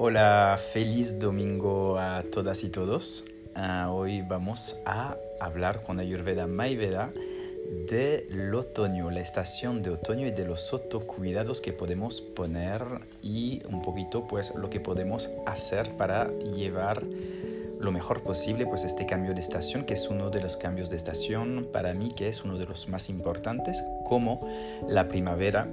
Hola, feliz domingo a todas y todos. Uh, hoy vamos a hablar con Ayurveda Mayveda del otoño, la estación de otoño y de los autocuidados que podemos poner y un poquito pues lo que podemos hacer para llevar lo mejor posible pues este cambio de estación que es uno de los cambios de estación para mí que es uno de los más importantes como la primavera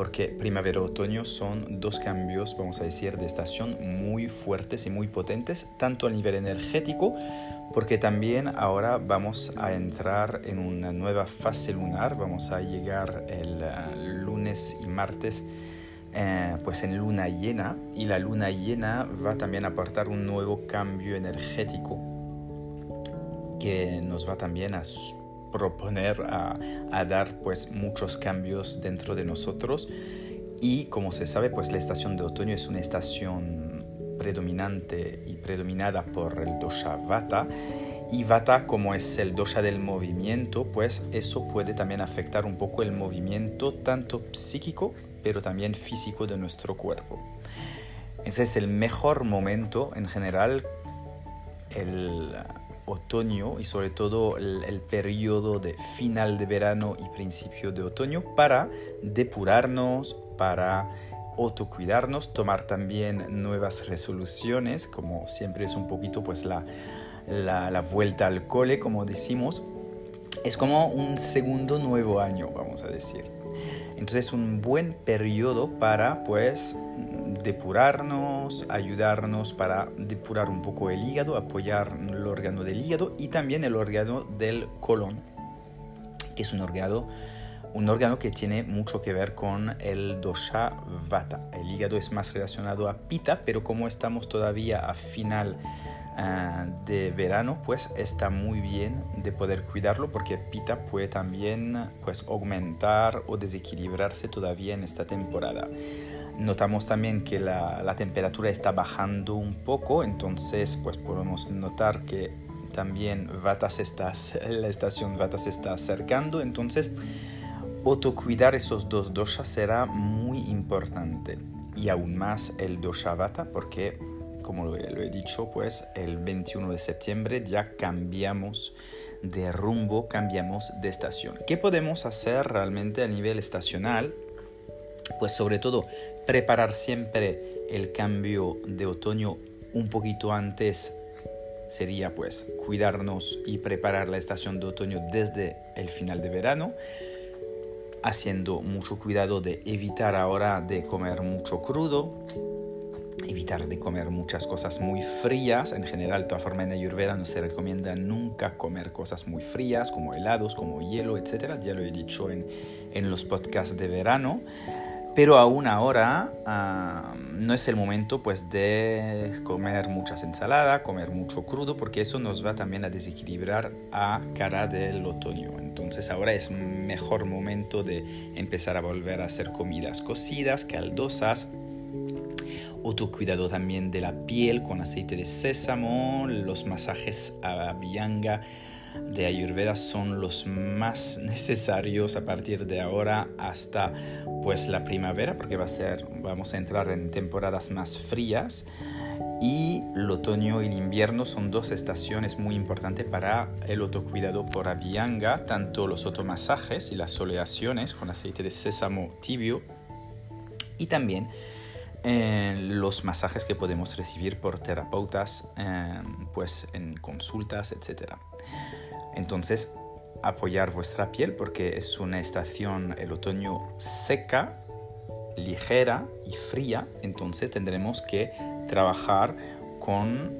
porque primavera-otoño son dos cambios, vamos a decir, de estación muy fuertes y muy potentes, tanto a nivel energético, porque también ahora vamos a entrar en una nueva fase lunar, vamos a llegar el uh, lunes y martes eh, pues en luna llena y la luna llena va también a aportar un nuevo cambio energético que nos va también a proponer a, dar pues muchos cambios dentro de nosotros y como se sabe pues la estación de otoño es una estación predominante y predominada por el dosha vata y vata como es el dosha del movimiento pues eso puede también afectar un poco el movimiento tanto psíquico pero también físico de nuestro cuerpo. Ese es el mejor momento en general, el otoño y sobre todo el, periodo de final de verano y principio de otoño para depurarnos, para autocuidarnos, tomar también nuevas resoluciones, como siempre es un poquito pues la, la, la vuelta al cole, como decimos. Es como un segundo nuevo año, vamos a decir. Entonces es un buen periodo para pues depurarnos, ayudarnos para depurar un poco el hígado, apoyar el órgano del hígado y también el órgano del colon, que es un órgano, un órgano que tiene mucho que ver con el dosha vata. El hígado es más relacionado a pita, pero como estamos todavía a final Ah, de verano, pues está muy bien de poder cuidarlo porque Pita puede también pues aumentar o desequilibrarse todavía en esta temporada. Notamos también que la, temperatura está bajando un poco, entonces pues podemos notar que también Vata está, la estación Vata se está acercando, entonces autocuidar esos dos doshas será muy importante y aún más el dosha Vata porque como lo, he dicho, pues el 21 de septiembre ya cambiamos de rumbo, cambiamos de estación. ¿Qué podemos hacer realmente a nivel estacional? Pues sobre todo preparar siempre el cambio de otoño un poquito antes sería pues cuidarnos y preparar la estación de otoño desde el final de verano haciendo mucho cuidado de evitar ahora de comer mucho crudo evitar de comer muchas cosas muy frías. En general, de toda forma, en Ayurveda no se recomienda nunca comer cosas muy frías, como helados, como hielo, etc. Ya lo he dicho en, en los podcasts de verano. Pero aún ahora no es el momento pues de comer muchas ensaladas, comer mucho crudo, porque eso nos va también a desequilibrar a cara del otoño. Entonces ahora es mejor momento de empezar a volver a hacer comidas cocidas, caldosas, otro cuidado también de la piel con aceite de sésamo, los masajes a Bianga de Ayurveda son los más necesarios a partir de ahora hasta pues la primavera porque va a ser vamos a entrar en temporadas más frías y el otoño y el invierno son dos estaciones muy importantes para el autocuidado por Abhyanga, tanto los automasajes y las soleaciones con aceite de sésamo tibio y también los masajes que podemos recibir por terapeutas em, pues en consultas, etc. Entonces, apoyar vuestra piel porque es una estación, el otoño seca, ligera y fría, entonces tendremos que trabajar con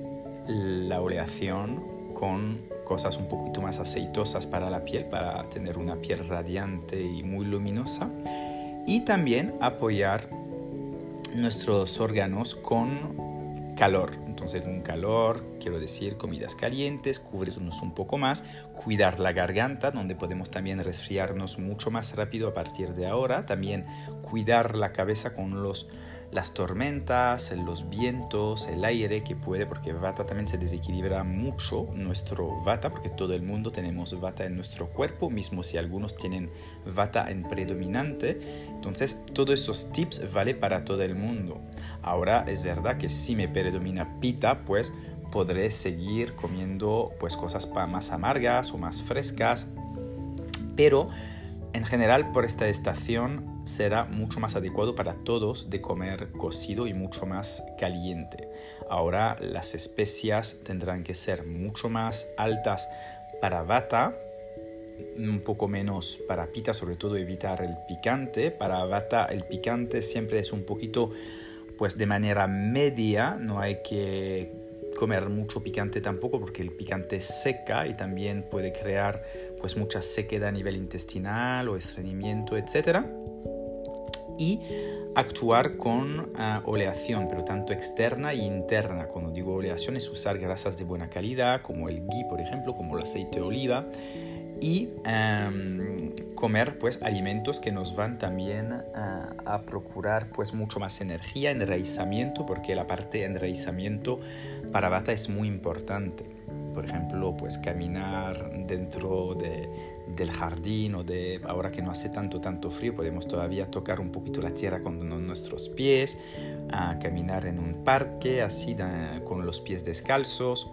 la oleación, con cosas un poquito más aceitosas para la piel, para tener una piel radiante y muy luminosa. Y también apoyar nuestros órganos con calor. Entonces, un calor, quiero decir, comidas calientes, cubrirnos un poco más, cuidar la garganta, donde podemos también resfriarnos mucho más rápido a partir de ahora. También cuidar la cabeza con los las tormentas, los vientos, el aire que puede, porque Vata también se desequilibra mucho nuestro Vata, porque todo el mundo tenemos Vata en nuestro cuerpo, mismo si algunos tienen Vata en predominante. Entonces, todos esos tips vale para todo el mundo. Ahora es verdad que si me predomina Pita, pues podré seguir comiendo pues cosas más amargas o más frescas, pero en general por esta estación será mucho más adecuado para todos de comer cocido y mucho más caliente. Ahora las especias tendrán que ser mucho más altas para bata, un poco menos para pita, sobre todo evitar el picante. Para bata el picante siempre es un poquito pues de manera media, no hay que comer mucho picante tampoco porque el picante seca y también puede crear pues mucha sequedad a nivel intestinal o estreñimiento, etc. Y actuar con ah, oleación, pero tanto externa e interna. Cuando digo oleación es usar grasas de buena calidad, como el ghee, por ejemplo, como el aceite de oliva, y em, comer pues alimentos que nos van también a, a, procurar pues mucho más energía, enraizamiento, porque la parte de enraizamiento para Bata es muy importante. Por ejemplo, pues caminar dentro de, del jardín o de ahora que no hace tanto tanto frío podemos todavía tocar un poquito la tierra con nuestros pies, a caminar en un parque así con los pies descalzos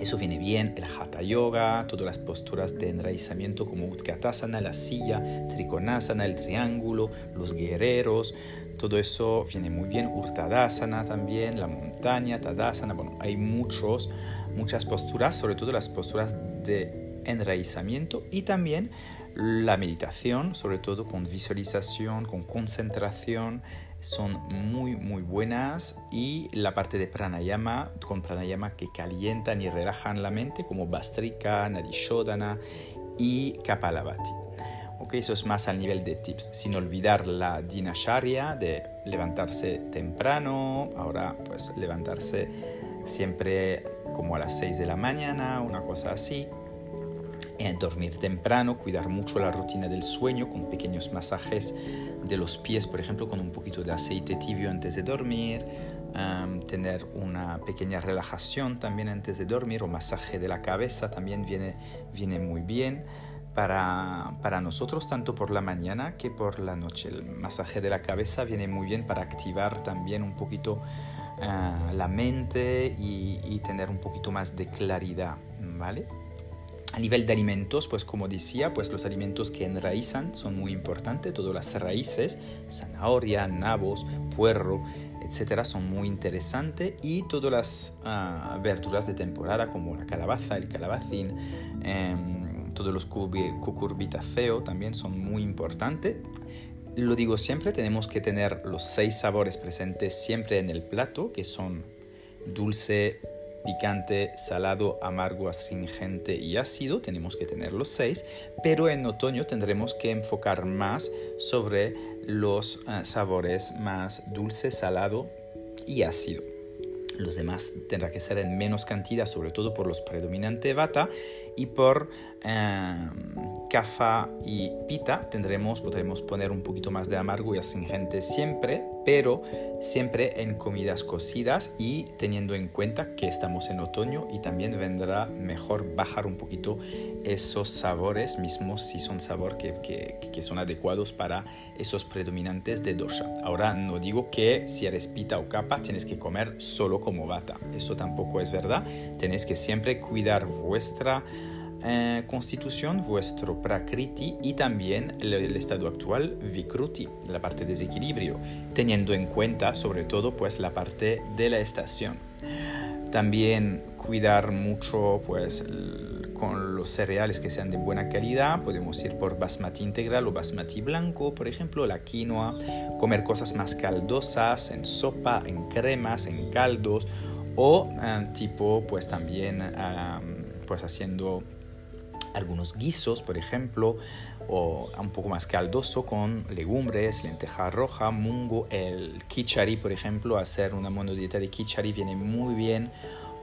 eso viene bien, el Hatha Yoga, todas las posturas de enraizamiento como Utkatasana, la silla, Trikonasana, el triángulo, los guerreros, todo eso viene muy bien. Urtadasana también, la montaña, Tadasana, bueno, hay muchos, muchas posturas, sobre todo las posturas de enraizamiento y también la meditación, sobre todo con visualización, con concentración, son muy muy buenas y la parte de pranayama con pranayama que calientan y relajan la mente como Bastrika, Nadishodana y Kapalabhati. Eso es más al nivel de tips, sin olvidar la dinasharya de levantarse temprano, ahora pues levantarse siempre como a las 6 de la mañana, una cosa así, dormir temprano, cuidar mucho la rutina del sueño con pequeños masajes de los pies, por ejemplo, con un poquito de aceite tibio antes de dormir, tener una pequeña relajación también antes de dormir o masaje de la cabeza también viene, viene muy bien. Para, para, nosotros tanto por la mañana que por la noche. El masaje de la cabeza viene muy bien para activar también un poquito ah, la mente y, y, tener un poquito más de claridad, ¿vale? A nivel de alimentos, pues como decía, pues los alimentos que enraizan son muy importantes, todas las raíces, zanahoria, nabos, puerro, etcétera, son muy interesantes y todas las ah, verduras de temporada como la calabaza, el calabacín, em, todos los cucurbitáceos también son muy importantes. Lo digo siempre, tenemos que tener los seis sabores presentes siempre en el plato, que son dulce, picante, salado, amargo, astringente y ácido, tenemos que tener los seis, pero en otoño tendremos que enfocar más sobre los eh, sabores más dulce, salado y ácido. Los demás tendrá que ser en menos cantidad, sobre todo por los predominantes vata y por Kafa em, y pita tendremos, podremos poner un poquito más de amargo y astringente siempre, pero siempre en comidas cocidas y teniendo en cuenta que estamos en otoño y también vendrá mejor bajar un poquito esos sabores mismos si son sabores que, que, son adecuados para esos predominantes de dosha. Ahora no digo que si eres pita o capa tienes que comer solo como bata, eso tampoco es verdad, tenéis que siempre cuidar vuestra eh, constitución, vuestro prakriti y también el, estado actual vikruti, la parte de desequilibrio, teniendo en cuenta sobre todo pues la parte de la estación. También cuidar mucho pues con los cereales que sean de buena calidad, podemos ir por basmati integral o basmati blanco, por ejemplo, la quinoa, comer cosas más caldosas en sopa, en cremas, en caldos. O eh, tipo pues también pues haciendo algunos guisos, por ejemplo, o un poco más caldoso con legumbres, lenteja roja, mungo, el kichari, por ejemplo, hacer una monodieta de kichari viene muy bien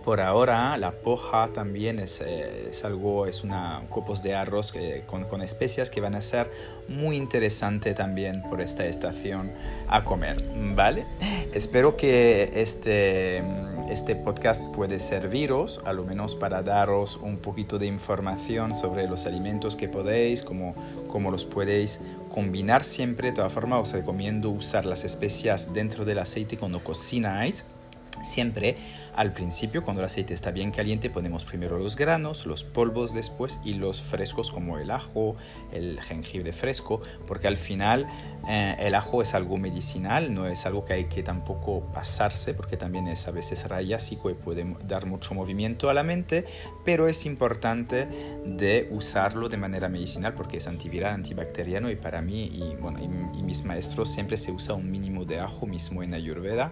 por ahora la poja también es, eh, es algo, es una copos de arroz con, con, especias que van a ser muy interesante también por esta estación a comer, ¿vale? Espero que este, este podcast puede serviros, a lo menos para daros un poquito de información sobre los alimentos que podéis, cómo, cómo los podéis combinar siempre. De todas formas, os recomiendo usar las especias dentro del aceite cuando cocináis Siempre. Al principio, cuando el aceite está bien caliente, ponemos primero los granos, los polvos después y los frescos como el ajo, el jengibre fresco, porque al final eh, el ajo es algo medicinal, no es algo que hay que tampoco pasarse, porque también es a veces rayásico y puede dar mucho movimiento a la mente, pero es importante de usarlo de manera medicinal porque es antiviral, antibacteriano y para mí y, bueno, y mis maestros siempre se usa un mínimo de ajo mismo en Ayurveda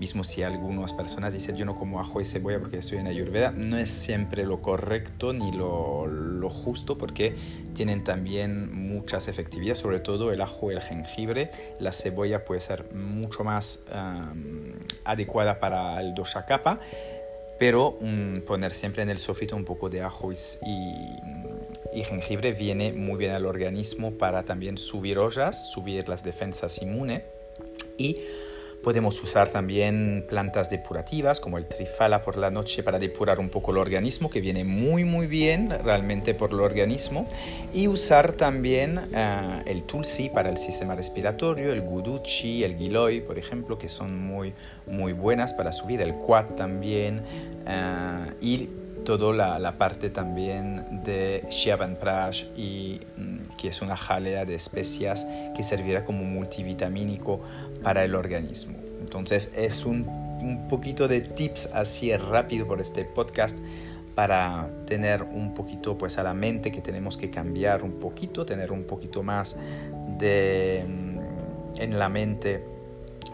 mismo si algunas personas dicen yo no como ajo y cebolla porque estoy en Ayurveda, no es siempre lo correcto ni lo, lo justo porque tienen también muchas efectividades, sobre todo el ajo y el jengibre. La cebolla puede ser mucho más adecuada para el dosha kapha, pero poner siempre en el sofrito un poco de ajo y, y jengibre viene muy bien al organismo para también subir ollas, subir las defensas inmunes y Podemos usar también plantas depurativas como el trifala por la noche para depurar un poco el organismo, que viene muy muy bien realmente por el organismo. Y usar también eh, el tulsi para el sistema respiratorio, el guduchi, el giloy, por ejemplo, que son muy muy buenas para subir, el quat también. Uh, y toda la, la, parte también de Prash y mm, que es una jalea de especias que servirá como multivitamínico para el organismo. Entonces es un, un poquito de tips así rápido por este podcast para tener un poquito pues a la mente que tenemos que cambiar un poquito, tener un poquito más de mm, en la mente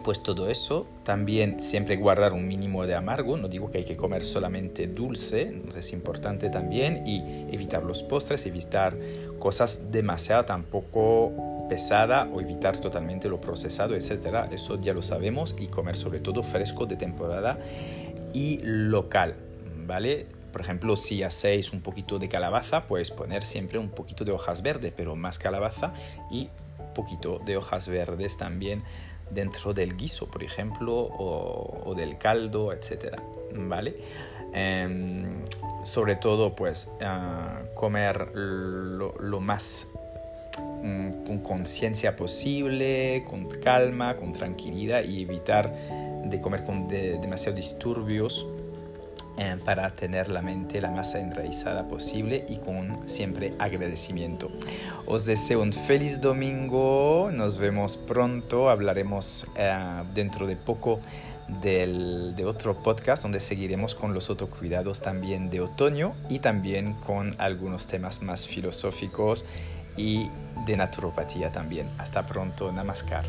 pues todo eso, también siempre guardar un mínimo de amargo, no digo que hay que comer solamente dulce, entonces es importante también y evitar los postres, evitar cosas demasiado tampoco pesada o evitar totalmente lo procesado, etcétera. Eso ya lo sabemos y comer sobre todo fresco de temporada y local, ¿vale? Por ejemplo, si hacéis un poquito de calabaza, puedes poner siempre un poquito de hojas verdes, pero más calabaza y poquito de hojas verdes también dentro del guiso, por ejemplo, o, del caldo, etcétera, ¿vale? Em, sobre todo, pues, ah, comer lo, más mm, con conciencia posible, con calma, con tranquilidad y evitar de comer con demasiados disturbios eh, para tener la mente la más enraizada posible y con siempre agradecimiento. Os deseo un feliz domingo, nos vemos pronto, hablaremos eh, dentro de poco del, de otro podcast donde seguiremos con los autocuidados también de otoño y también con algunos temas más filosóficos y de naturopatía también. Hasta pronto, namaskar.